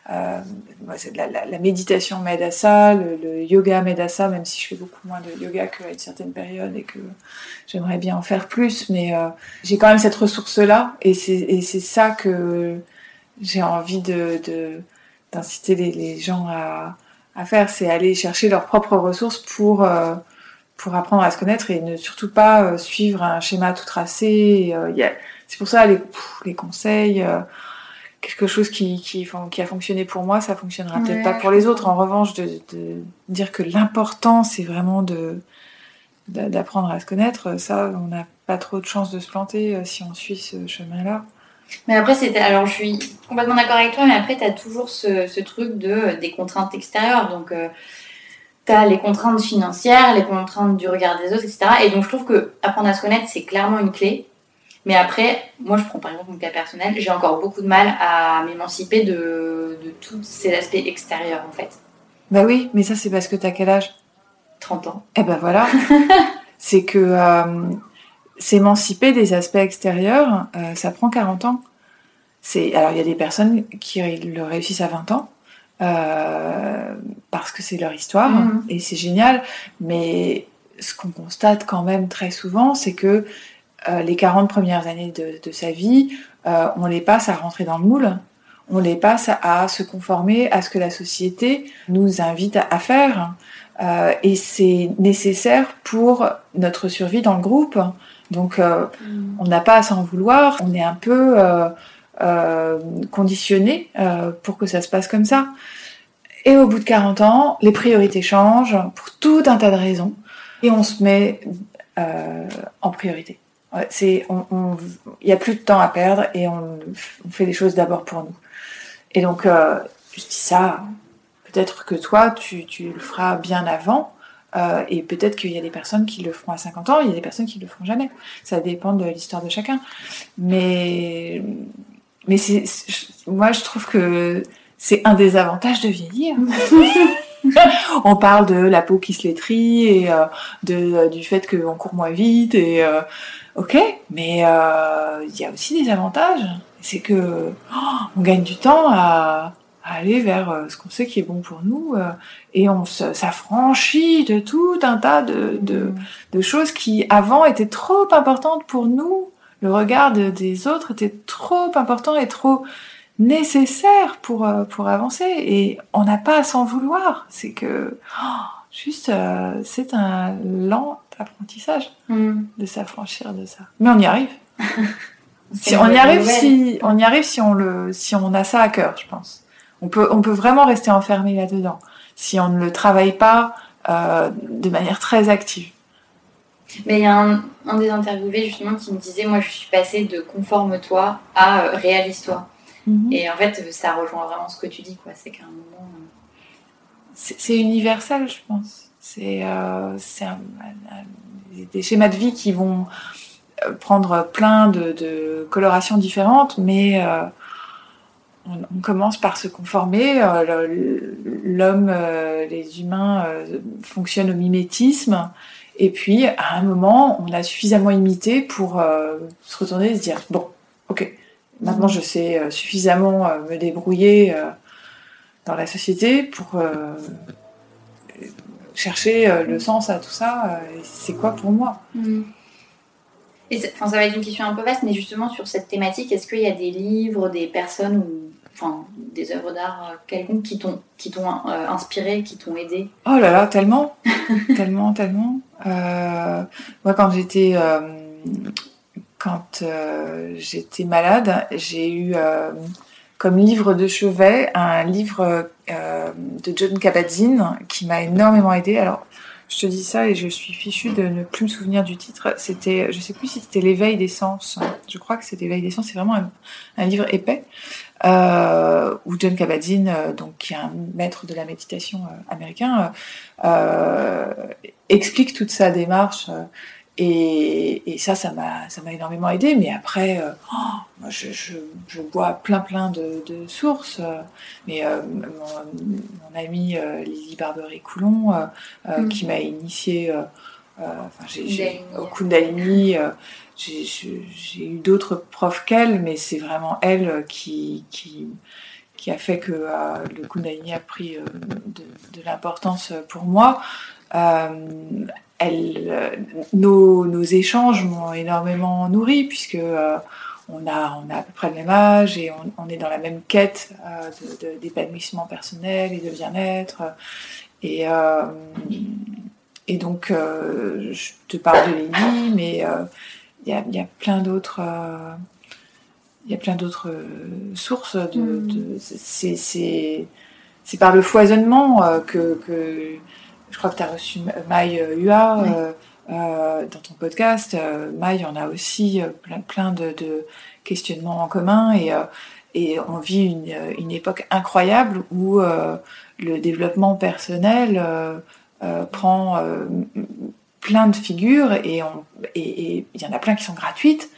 la, la, la, méditation m'aide à ça, le, yoga m'aide à ça, même si je fais beaucoup moins de yoga qu'à une certaine période et que j'aimerais bien en faire plus. Mais euh, j'ai quand même cette ressource-là et c'est ça que j'ai envie de d'inciter les, gens à, à faire, c'est aller chercher leurs propres ressources pour euh, pour apprendre à se connaître et ne surtout pas euh, suivre un schéma tout tracé. Euh, c'est pour ça les, les conseils quelque chose qui, qui, qui, a fonctionné pour moi, ça fonctionnera peut-être pas pour les autres. En revanche, de, de dire que l'important, c'est vraiment de d'apprendre à se connaître, ça, on n'a pas trop de chance de se planter euh, si on suit ce chemin-là. Mais après, c'était. Alors, je suis complètement d'accord avec toi, mais après, tu as toujours ce, ce, truc de, des contraintes extérieures. Donc, euh, tu as les contraintes financières, les contraintes du regard des autres, etc. Et donc, je trouve que apprendre à se connaître, c'est clairement une clé. Mais après, moi, je prends par exemple mon cas personnel, j'ai encore beaucoup de mal à m'émanciper de, de tous ces aspects extérieurs, en fait. Bah oui, mais ça, c'est parce que t'as quel âge? 30 ans. Eh ben voilà. [LAUGHS] c'est que euh, s'émanciper des aspects extérieurs, euh, ça prend 40 ans. C'est alors il y a des personnes qui le réussissent à 20 ans euh, parce que c'est leur histoire mmh. et c'est génial. Mais ce qu'on constate quand même très souvent, c'est que euh, les 40 premières années de, de sa vie, euh, on les passe à rentrer dans le moule, on les passe à, se conformer à ce que la société nous invite à, faire. Euh, et c'est nécessaire pour notre survie dans le groupe. Donc euh, mm. on n'a pas à s'en vouloir, on est un peu conditionné pour que ça se passe comme ça. Et au bout de 40 ans, les priorités changent pour tout un tas de raisons et on se met en priorité c'est, on, il n'y a plus de temps à perdre et on, on fait les choses d'abord pour nous. Et donc, euh, je dis ça, peut-être que toi, tu, tu le feras bien avant, euh, et peut-être qu'il y a des personnes qui le feront à 50 ans, il y a des personnes qui le feront jamais. Ça dépend de l'histoire de chacun. Mais, mais c'est, moi, je trouve que c'est un des avantages de vieillir. [LAUGHS] on parle de la peau qui se létrit et euh, de, du fait qu'on court moins vite et euh, ok, mais euh, il y a aussi des avantages. C'est que oh, on gagne du temps à, à aller vers ce qu'on sait qui est bon pour nous et on s'affranchit de tout un tas de, de, de, choses qui avant étaient trop importantes pour nous. Le regard des autres était trop important et trop nécessaire pour, euh, pour avancer. Et on n'a pas à s'en vouloir. C'est que oh, juste, euh, c'est un lent apprentissage mm. de s'affranchir de ça. Mais on y arrive. [LAUGHS] si on y arrive, si on y arrive, si on le, si on a ça à cœur, je pense. On peut, on peut vraiment rester enfermé là-dedans si on ne le travaille pas euh, de manière très active. Mais il y a un, un, des interviewés justement qui me disait, moi je suis passée de conforme-toi à réalise-toi. Mhm. Et en fait, ça rejoint vraiment ce que tu dis, quoi. C'est qu'à un moment. Euh, c'est universel, je pense. C'est euh, des schémas de vie qui vont euh, prendre plein de, colorations différentes, mais on, commence par se conformer. L'homme, les humains fonctionnent au mimétisme. Et puis, à un moment, on a suffisamment imité pour se retourner et se dire, bon, ok, Maintenant, je sais euh, suffisamment euh, me débrouiller euh, dans la société pour chercher le sens à tout ça. C'est quoi pour moi mm. Et ça va être une question un peu vaste, mais justement sur cette thématique, est-ce qu'il y a des livres, des personnes ou enfin, des œuvres d'art quelconques qui t'ont qui t'ont inspiré, qui t'ont aidé? Oh là là, tellement, [LAUGHS] tellement, tellement. moi, quand j'étais quand euh, j'étais malade, j'ai eu euh, comme livre de chevet un livre euh, de John Kabat-Zinn qui m'a énormément aidé. Alors, je te dis ça et je suis fichue de ne plus me souvenir du titre. C'était, je sais plus si c'était l'éveil des sens. Je crois que c'était l'éveil des sens. C'est vraiment un, livre épais où John Kabat-Zinn, donc qui est un maître de la méditation américain, explique toute sa démarche et, ça, ça m'a, ça m'a énormément aidé. Mais après, euh, oh, moi, je, je, bois plein, plein de, sources. mais euh, mon, ami euh, Lily Barbery-Coulon, mm. qui m'a initié enfin, j'ai, au Kundalini, j'ai, eu d'autres profs qu'elle, mais c'est vraiment elle qui, qui, qui a fait que le Kundalini a pris de, de, l'importance pour moi elle, euh, nos, nos, échanges m'ont énormément nourri puisque euh, on, a, on a à peu près le même âge et on, on est dans la même quête euh, d'épanouissement personnel et de bien-être. Et, euh, et donc, je te parle de Lénie, mais il y a, y, a, plein d'autres. il y a plein d'autres sources. De, mm. de c'est par le foisonnement que, que je crois que tu as reçu Maï euh, Hua euh, euh, dans ton podcast. Maï, on a aussi plein, plein de, questionnements en commun et, et on vit une, une, époque incroyable où le développement personnel prend plein de figures et il y en a plein qui sont gratuites,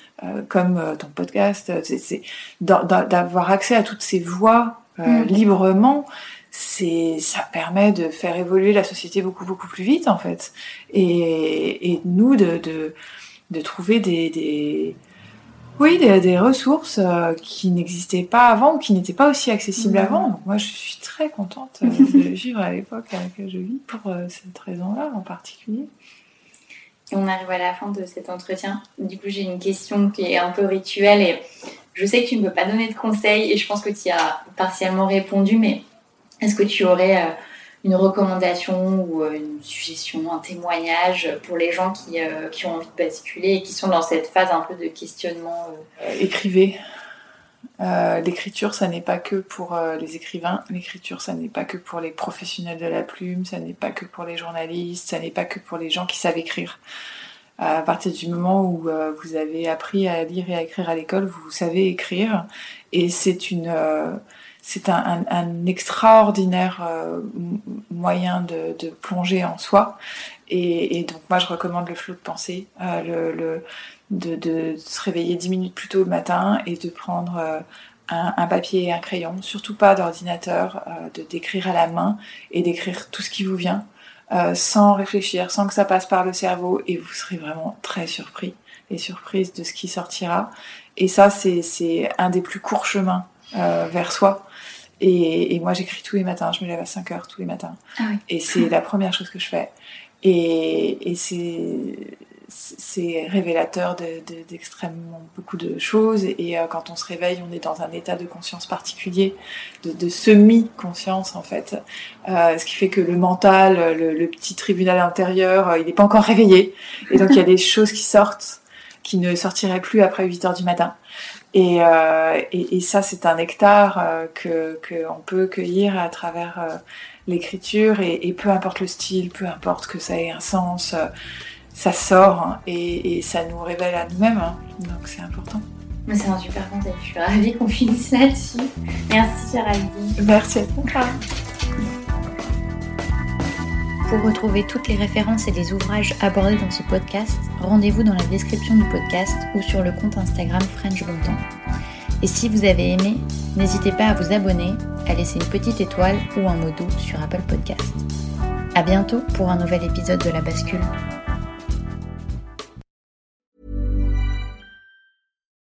comme ton podcast. C'est d'avoir accès à toutes ces voix mm. librement c'est ça permet de faire évoluer la société beaucoup beaucoup plus vite en fait. Et, et nous de, de, de trouver des, des oui des, des ressources euh, qui n'existaient pas avant ou qui n'étaient pas aussi accessibles mmh. avant. Donc moi je suis très contente euh, [LAUGHS] de vivre à l'époque à laquelle je vis pour euh, cette raison-là en particulier. Et on arrive à la fin de cet entretien. Du coup j'ai une question qui est un peu rituelle et je sais que tu ne peux pas donner de conseils et je pense que tu y as partiellement répondu mais est-ce que tu aurais euh, une recommandation ou euh, une suggestion, un témoignage pour les gens qui, euh, qui, ont envie de basculer et qui sont dans cette phase un peu de questionnement Écrivez. l'écriture, ça n'est pas que pour les écrivains. L'écriture, ça n'est pas que pour les professionnels de la plume. Ça n'est pas que pour les journalistes. Ça n'est pas que pour les gens qui savent écrire. À partir du moment où vous avez appris à lire et à écrire à l'école, vous savez écrire. Et c'est une c'est un, extraordinaire euh, moyen de, plonger en soi. Et, donc moi, je recommande le flot de pensée, euh, le, de, se réveiller dix minutes plus tôt le matin et de prendre euh, un, papier et un crayon, surtout pas d'ordinateur, euh, de d'écrire à la main et d'écrire tout ce qui vous vient euh, sans réfléchir, sans que ça passe par le cerveau et vous serez vraiment très surpris et surprise de ce qui sortira. Et ça, c'est un des plus courts chemins euh, vers soi. Et, et moi, j'écris tous les matins, je me lève à 5 heures tous les matins. Ah oui. Et c'est la première chose que je fais. Et, et c'est révélateur d'extrêmement de, beaucoup de choses et euh, quand on se réveille on est dans un état de conscience particulier de, de semi-conscience en fait euh, ce qui fait que le mental le, le petit tribunal intérieur euh, il n'est pas encore réveillé et donc il y a des [LAUGHS] choses qui sortent qui ne sortiraient plus après 8 heures du matin et, euh, et, et ça c'est un nectar euh, que qu'on peut cueillir à travers euh, l'écriture et, et, peu importe le style peu importe que ça ait un sens ça sort hein, et, ça nous révèle à nous-mêmes. Hein, donc c'est important. C'est un super conseil. Je suis ravie qu'on finisse là-dessus. Merci Géraldine. Merci à toi. Pour retrouver toutes les références et les ouvrages abordés dans ce podcast, rendez-vous dans la description du podcast ou sur le compte Instagram French Bontemps. Et si vous avez aimé, n'hésitez pas à vous abonner, à laisser une petite étoile ou un mot doux sur Apple Podcast. À bientôt pour un nouvel épisode de La Bascule.